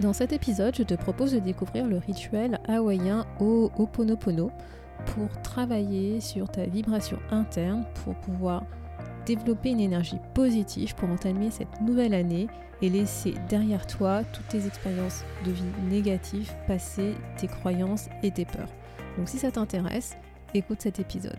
Dans cet épisode, je te propose de découvrir le rituel hawaïen Ho'oponopono pour travailler sur ta vibration interne pour pouvoir développer une énergie positive pour entamer cette nouvelle année et laisser derrière toi toutes tes expériences de vie négatives passées, tes croyances et tes peurs. Donc si ça t'intéresse, écoute cet épisode.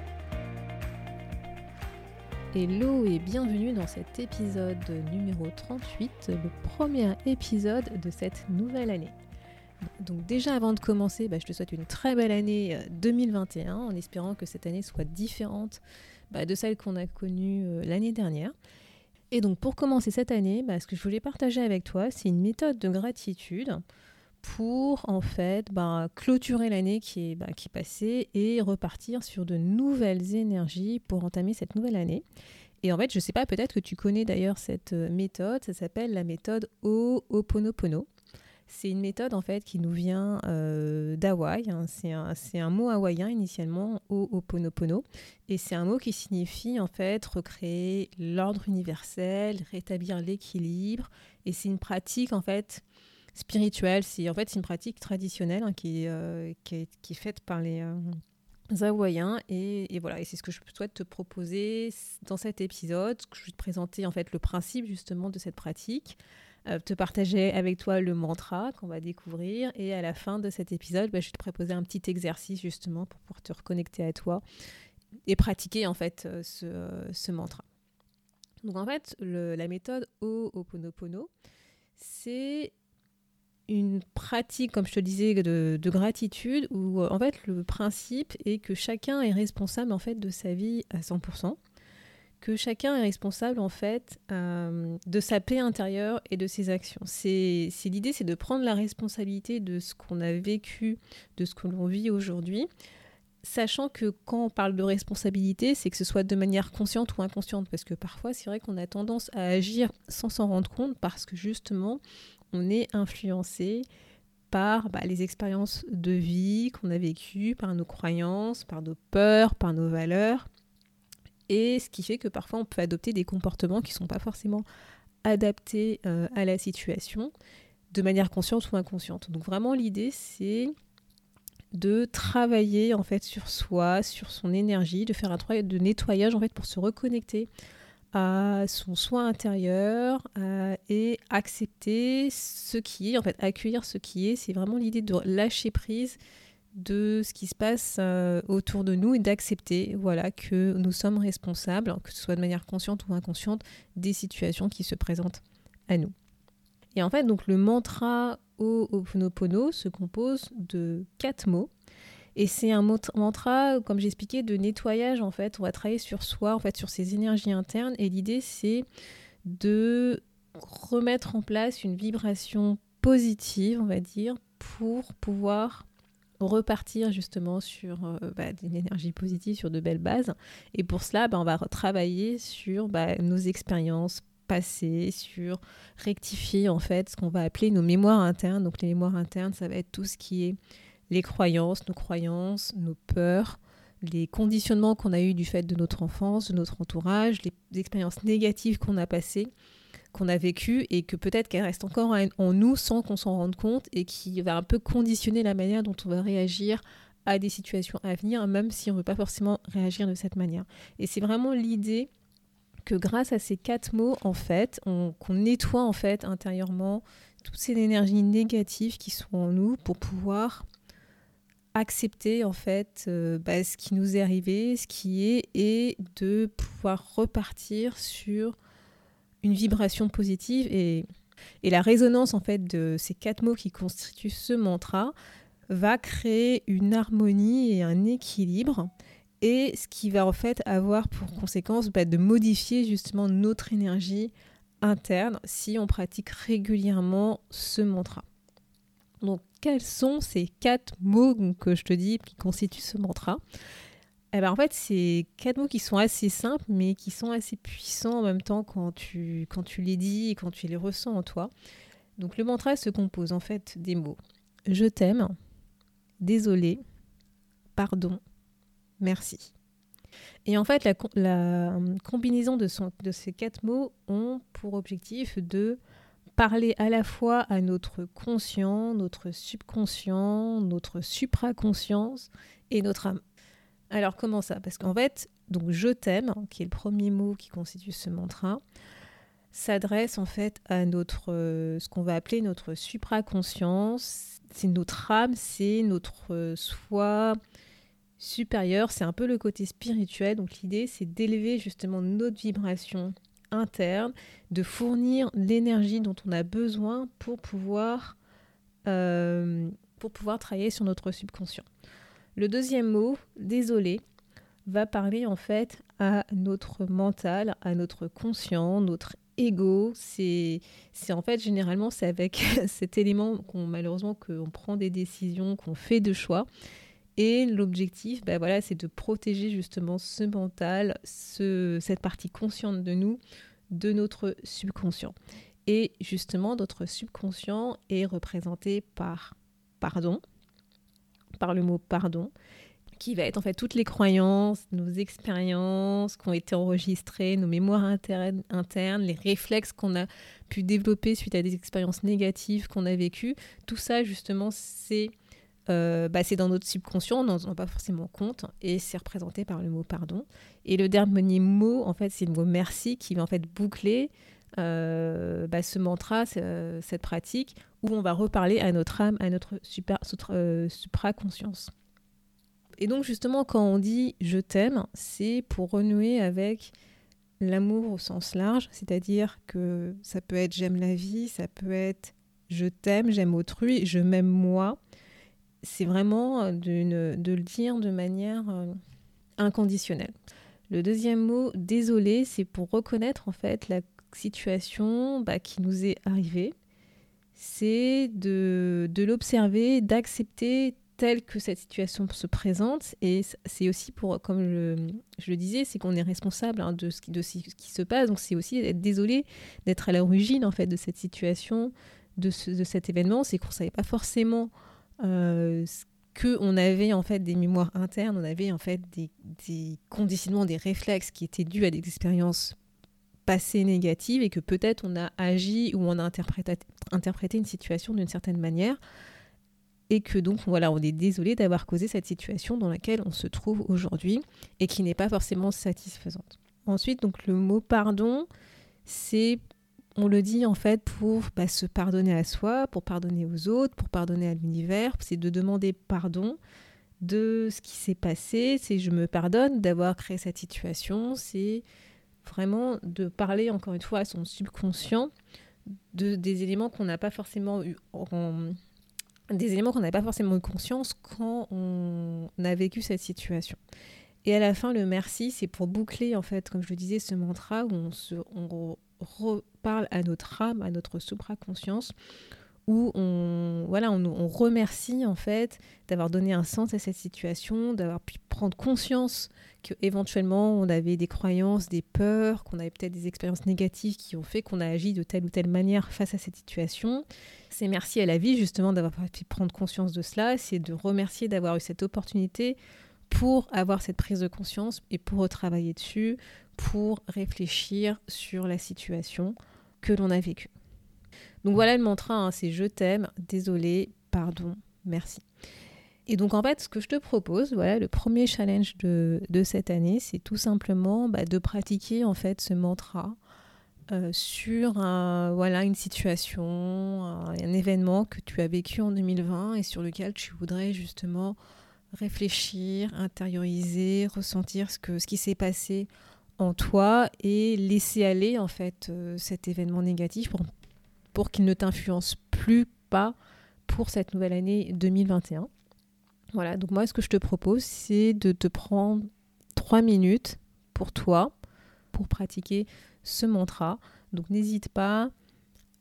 Hello et bienvenue dans cet épisode numéro 38, le premier épisode de cette nouvelle année. Donc déjà avant de commencer, bah, je te souhaite une très belle année 2021 euh, en espérant que cette année soit différente bah, de celle qu'on a connue euh, l'année dernière. Et donc pour commencer cette année, bah, ce que je voulais partager avec toi, c'est une méthode de gratitude pour en fait bah, clôturer l'année qui est, bah, qui passée et repartir sur de nouvelles énergies pour entamer cette nouvelle année. Et en fait, je ne sais pas, peut-être que tu connais d'ailleurs cette euh, méthode, ça s'appelle la méthode Ho'oponopono. C'est une méthode en fait qui nous vient euh, d'Hawaï. Hein. C'est un, un, mot hawaïen initialement, Ho'oponopono, et c'est un mot qui signifie en fait recréer l'ordre universel, rétablir l'équilibre. Et c'est une pratique en fait spirituelle. C'est en fait une pratique traditionnelle hein, qui, euh, qui, est, qui, est, faite par les euh, Hawaïens et, et, voilà. Et c'est ce que je souhaite te proposer dans cet épisode. Je vais te présenter en fait le principe justement de cette pratique. Euh, te partager avec toi le mantra qu'on va découvrir et à la fin de cet épisode, bah, je vais te proposer un petit exercice justement pour pouvoir te reconnecter à toi et pratiquer en fait ce, ce mantra. Donc en fait, la méthode Ho'oponopono, c'est une pratique, comme je te disais, de, gratitude où euh, en fait le principe est que chacun est responsable en fait de sa vie à 100%, que chacun est responsable en fait euh, de sa paix intérieure et de ses actions. C'est l'idée, c'est de prendre la responsabilité de ce qu'on a vécu, de ce que l'on vit aujourd'hui, sachant que quand on parle de responsabilité, c'est que ce soit de manière consciente ou inconsciente, parce que parfois c'est vrai qu'on a tendance à agir sans s'en rendre compte, parce que justement on est influencé par bah, les expériences de vie qu'on a vécues, par nos croyances, par nos peurs, par nos valeurs. Et ce qui fait que parfois on peut adopter des comportements qui ne sont pas forcément adaptés euh, à la situation de manière consciente ou inconsciente. Donc vraiment l'idée c'est de travailler en fait sur soi, sur son énergie, de faire un travail de nettoyage en fait pour se reconnecter à son soin intérieur et accepter ce qui est, en fait, accueillir ce qui est. C'est vraiment l'idée de lâcher prise de ce qui se passe euh, autour de nous et d'accepter voilà que nous sommes responsables, que ce soit de manière consciente ou inconsciente, des situations qui se présentent à nous. Et en fait, donc le mantra Ho'oponopono se compose de quatre mots et c'est un mantra, comme j'expliquais, de nettoyage en fait. On va travailler sur soi, en fait, sur ses énergies internes. Et l'idée, c'est de remettre en place une vibration positive, on va dire, pour pouvoir repartir justement sur euh, bah, une énergie positive, sur de belles bases. Et pour cela, bah, on va travailler sur bah, nos expériences passées, sur rectifier en fait ce qu'on va appeler nos mémoires internes. Donc les mémoires internes, ça va être tout ce qui est les croyances, nos croyances, nos peurs, les conditionnements qu'on a eus du fait de notre enfance, de notre entourage, les expériences négatives qu'on a passées, qu'on a vécues et que peut-être qu'elles restent encore en nous sans qu'on s'en rende compte et qui va un peu conditionner la manière dont on va réagir à des situations à venir, même si on ne veut pas forcément réagir de cette manière. Et c'est vraiment l'idée que grâce à ces quatre mots, en fait, qu'on nettoie en fait intérieurement toutes ces énergies négatives qui sont en nous pour pouvoir accepter en fait euh, bah, ce qui nous est arrivé, ce qui est, et de pouvoir repartir sur une vibration positive et, la résonance en fait de ces quatre mots qui constituent ce mantra va créer une harmonie et un équilibre et ce qui va en fait avoir pour conséquence bah, de modifier justement notre énergie interne si on pratique régulièrement ce mantra. Donc quels sont ces quatre mots que je te dis qui constituent ce mantra? Eh ben, en fait, c'est quatre mots qui sont assez simples, mais qui sont assez puissants en même temps quand tu, quand tu les dis et quand tu les ressens en toi. Donc le mantra se compose en fait des mots. Je t'aime, désolé, pardon, merci. Et en fait, la, combinaison de, son, de, ces quatre mots ont pour objectif de parler à la fois à notre conscient, notre subconscient, notre supraconscience et notre âme. Alors comment ça? Parce qu'en fait, donc je t'aime, qui est le premier mot qui constitue ce mantra, s'adresse en fait à notre ce qu'on va appeler notre supraconscience. C'est notre âme, c'est notre soi supérieur, c'est un peu le côté spirituel. Donc l'idée, c'est d'élever justement notre vibration interne, de fournir l'énergie dont on a besoin pour pouvoir, euh, pour pouvoir travailler sur notre subconscient. Le deuxième mot, désolé, va parler en fait à notre mental, à notre conscient, notre ego. C'est en fait généralement c'est avec cet élément qu'on malheureusement qu'on prend des décisions, qu'on fait de choix. Et l'objectif, ben voilà, c'est de protéger justement ce mental, ce, cette partie consciente de nous, de notre subconscient. Et justement, notre subconscient est représenté par pardon, par le mot pardon, qui va être en fait toutes les croyances, nos expériences qui ont été enregistrées, nos mémoires internes, internes les réflexes qu'on a pu développer suite à des expériences négatives qu'on a vécues. Tout ça, justement, c'est euh, bah, c'est dans notre subconscient, on n'en rend pas forcément compte, et c'est représenté par le mot pardon. Et le dernier mot, en fait, c'est le mot merci qui va en fait boucler euh, bah, ce mantra, cette pratique, où on va reparler à notre âme, à notre euh, supraconscience. Et donc justement, quand on dit je t'aime, c'est pour renouer avec l'amour au sens large, c'est-à-dire que ça peut être j'aime la vie, ça peut être je t'aime, j'aime autrui, je m'aime moi c'est vraiment euh, de le dire de manière euh, inconditionnelle. Le deuxième mot, désolé, c'est pour reconnaître en fait la situation bah, qui nous est arrivée. C'est de, l'observer, d'accepter telle que cette situation se présente. Et c'est aussi pour, comme je, le disais, c'est qu'on est responsable hein, de, ce qui, se passe. Donc c'est aussi d'être désolé d'être à l'origine en fait de cette situation, de, de cet événement. C'est qu'on ne savait pas forcément que on avait en fait des mémoires internes, on avait en fait des, des, conditionnements, des réflexes qui étaient dus à des expériences passées négatives et que peut-être on a agi ou on a interprété, interprété une situation d'une certaine manière et que donc voilà, on est désolé d'avoir causé cette situation dans laquelle on se trouve aujourd'hui et qui n'est pas forcément satisfaisante. Ensuite, donc le mot pardon, c'est on le dit en fait pour bah, se pardonner à soi, pour pardonner aux autres, pour pardonner à l'univers. C'est de demander pardon de ce qui s'est passé. C'est je me pardonne d'avoir créé cette situation. C'est vraiment de parler encore une fois à son subconscient de, des éléments qu'on n'a pas forcément eu des éléments qu'on n'avait pas forcément eu conscience quand on a vécu cette situation. Et à la fin, le merci, c'est pour boucler, en fait, comme je le disais, ce mantra où on, se, reparle à notre âme, à notre supraconscience, où on, voilà, on, remercie en fait d'avoir donné un sens à cette situation, d'avoir pu prendre conscience qu'éventuellement on avait des croyances, des peurs, qu'on avait peut-être des expériences négatives qui ont fait qu'on a agi de telle ou telle manière face à cette situation. C'est merci à la vie justement d'avoir pu prendre conscience de cela, c'est de remercier d'avoir eu cette opportunité pour avoir cette prise de conscience et pour retravailler dessus, pour réfléchir sur la situation que l'on a vécue. Donc voilà le mantra, hein, c'est je t'aime, désolé, pardon, merci. Et donc en fait, ce que je te propose, voilà, le premier challenge de, cette année, c'est tout simplement bah, de pratiquer en fait ce mantra euh, sur voilà, une situation, un, événement que tu as vécu en 2020 et sur lequel tu voudrais justement réfléchir, intérioriser, ressentir ce, que, qui s'est passé en toi et laisser aller en fait euh, cet événement négatif pour, qu'il ne t'influence plus pas pour cette nouvelle année 2021. Voilà, donc moi ce que je te propose c'est de te prendre 3 minutes pour toi, pour pratiquer ce mantra. Donc n'hésite pas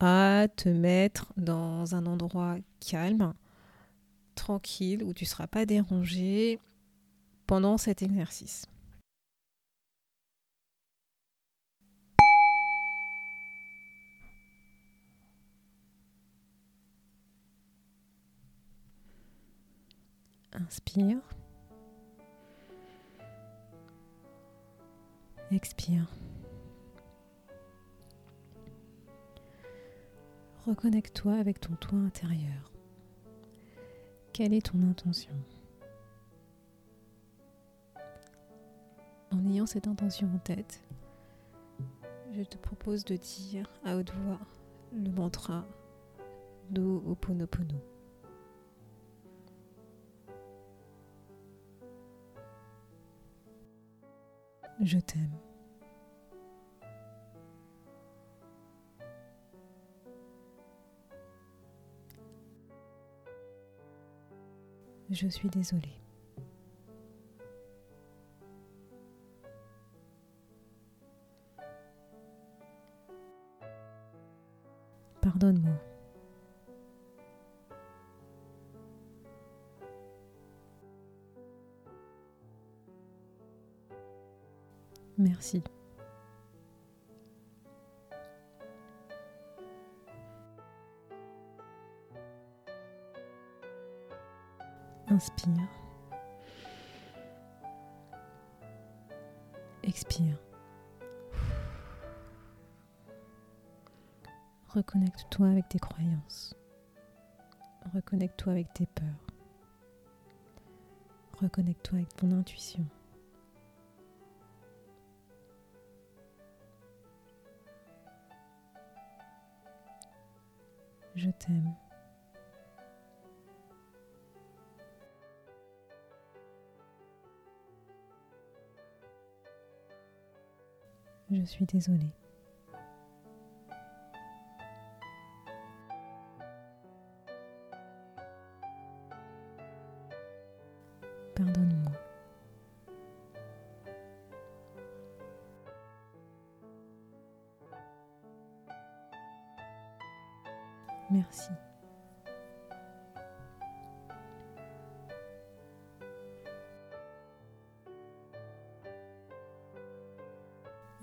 à te mettre dans un endroit calme, tranquille, où tu ne seras pas dérangé pendant cet exercice. Inspire. Expire. Reconnecte-toi avec ton toi intérieur. Quelle est ton intention? En ayant cette intention en tête, je te propose de dire à haute voix le mantra Do Oponopono. Je t'aime. Je suis désolée. Pardonne-moi. Merci. Inspire. Expire. Reconnecte-toi avec tes croyances. Reconnecte-toi avec tes peurs. Reconnecte-toi avec ton intuition. Je t'aime. Je suis désolée.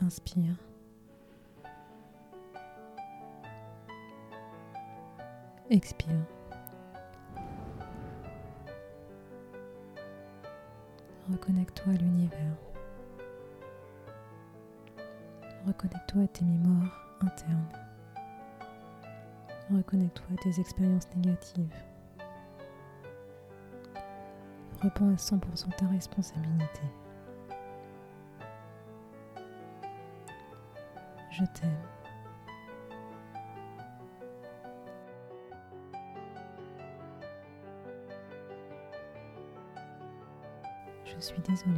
Inspire. Expire. Reconnecte-toi à l'univers. Reconnecte-toi à tes mémoires internes. Reconnecte-toi à tes expériences négatives. Reprends à 100% ta responsabilité. Je t'aime. Je suis désolée.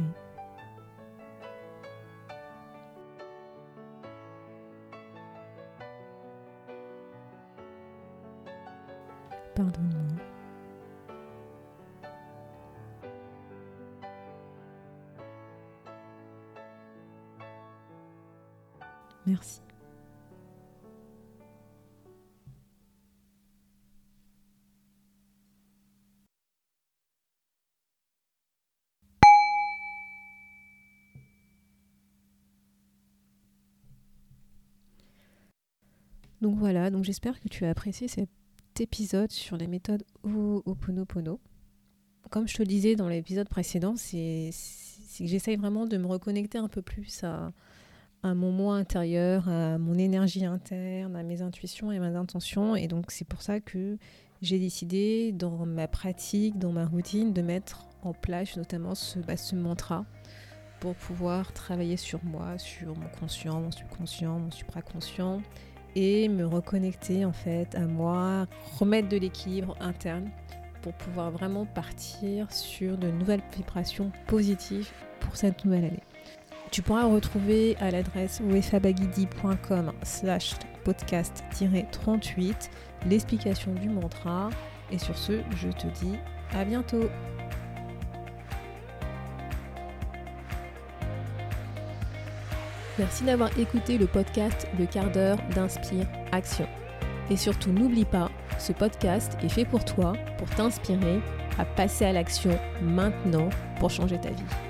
Pardonne-moi. Merci. Donc voilà, donc j'espère que tu as apprécié cet épisode sur les méthodes Ho'oponopono. Comme je te le disais dans l'épisode précédent, c'est que j'essaye vraiment de me reconnecter un peu plus à, à mon moi intérieur, à mon énergie interne, à mes intuitions et mes intentions. Et donc c'est pour ça que j'ai décidé dans ma pratique, dans ma routine, de mettre en place notamment ce, bah, ce mantra pour pouvoir travailler sur moi, sur mon conscient, mon subconscient, mon supraconscient et me reconnecter en fait à moi, remettre de l'équilibre interne pour pouvoir vraiment partir sur de nouvelles vibrations positives pour cette nouvelle année. Tu pourras retrouver à l'adresse wefabagidi.com slash podcast-38 l'explication du mantra. Et sur ce, je te dis à bientôt Merci d'avoir écouté le podcast Le quart d'heure d'Inspire Action. Et surtout, n'oublie pas, ce podcast est fait pour toi, pour t'inspirer à passer à l'action maintenant pour changer ta vie.